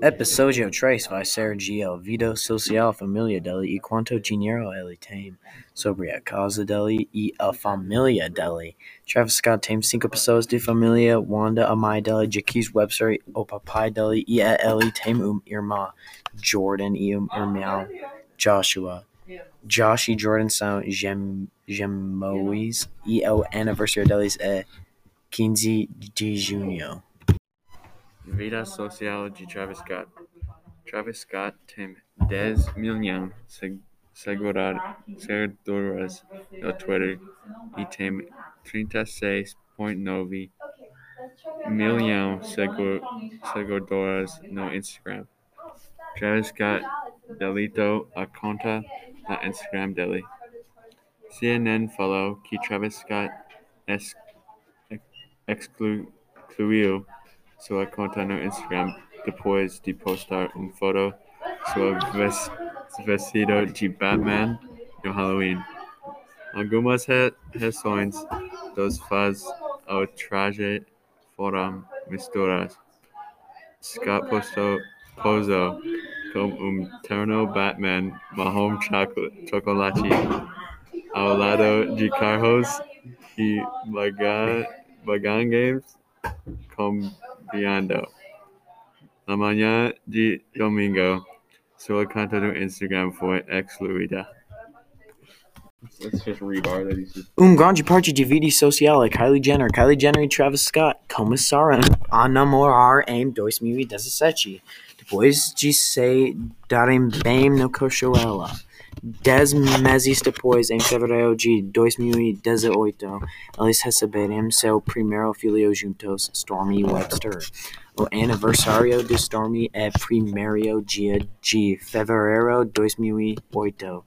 Episodio tres vai ser Gio, vida social familia dele e quanto dinheiro ele tem, sobre a casa dele e a família dele. Travis Scott tem cinco pessoas de família, Wanda, a mãe dele, Webster, o papai dele, e a ele tem um irmão, Jordan, e um irmão, Joshua. Josh e Jordan são gem gemões e o aniversário deles é 15 de junho. Vida social de Travis Scott. Travis Scott tem 10 milhões de seguidores no Twitter e tem 36,9 milhões de seguidores no Instagram. Travis Scott deletou a conta no Instagram dele. CNN falou que Travis Scott excluiu sua conta no Instagram depois de postar uma foto sua vestido de Batman no Halloween. Algumas reações dos fãs ao traje foram misturadas. Scott postou, posou com um terno Batman marrom chocolate ao lado de carros e bagangues cambiando. Na manhã de domingo, sua conta no Instagram foi excluída. Let's just read our that he said. Um grande parte de vida social é Kylie Jenner. Kylie Jenner e Travis Scott começaram a namorar em 2017, depois de se darem bem no Coachella. Dez meses depois, em fevereiro de 2018, eles receberam seu primeiro filho juntos, Stormy Webster. O aniversário de Stormy é primeiro dia de fevereiro de 2008.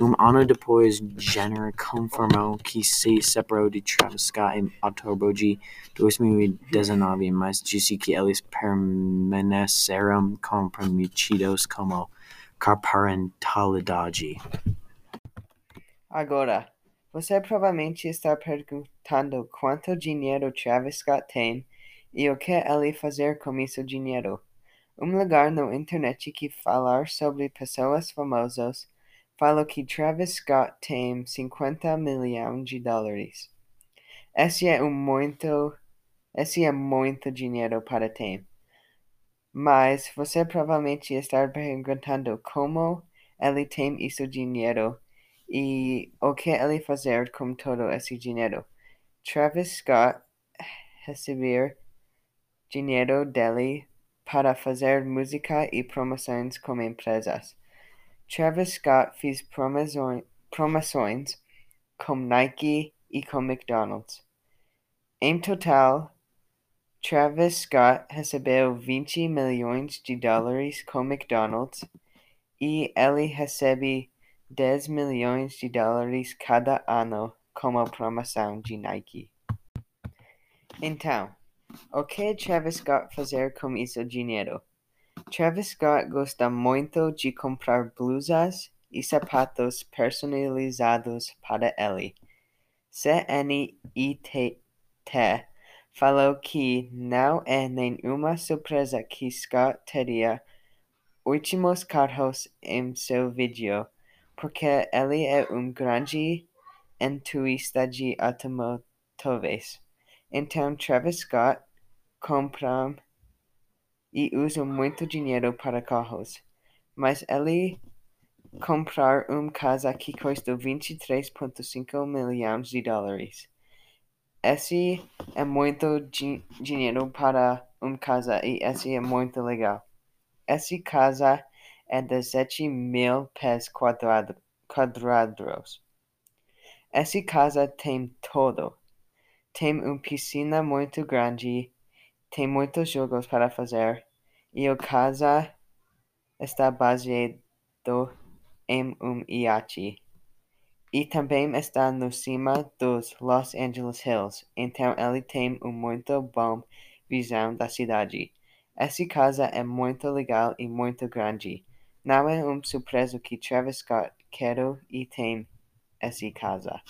Um ano depois, Jenner confirmou que se separou de Travis Scott em outubro de 2019, mas disse que eles permaneceram comprometidos como coparentalidade. Agora, você provavelmente está perguntando quanto dinheiro Travis Scott tem e o que ele fazer com esse dinheiro. Um lugar na internet que falar sobre pessoas famosas falou que Travis Scott tem 50 milhões de dólares. Esse é um muito, esse é muito dinheiro para ter. Mas você provavelmente está perguntando como ele tem esse dinheiro e o que ele fazer com todo esse dinheiro. Travis Scott receber dinheiro dele para fazer música e promoções com empresas. Travis Scott fez promoções com Nike e com McDonald's. Em total, Travis Scott recebeu 20 milhões de dólares com McDonald's e ele recebe 10 milhões de dólares cada ano como promoção de Nike. Então, o que Travis Scott fazer com esse dinheiro? Travis Scott gosta muito de comprar blusas e sapatos personalizados para ele. CNIT falou que não é nenhuma surpresa que Scott teria últimos carros em seu vídeo, porque ele é um grande entusiasta de automóveis. Então Travis Scott compra e usa muito dinheiro para carros, mas ele comprar uma casa que custa 23,5 milhões de dólares. Esse é muito di dinheiro para uma casa e esse é muito legal. Essa casa é de 7 mil pés quadrado, quadrados. Essa casa tem tudo. Tem uma piscina muito grande, tem muitos jogos para fazer e a casa está baseado em um iate. E também está no cima dos Los Angeles Hills, então ele tem uma muito boa visão da cidade. Essa casa é muito legal e muito grande. Não é uma surpresa que Travis Scott quer e tem essa casa.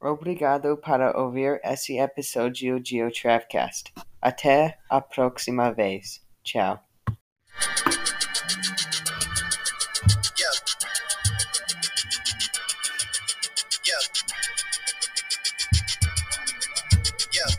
Obrigado para ouvir esse episódio de O Travcast. Até a próxima vez. Tchau.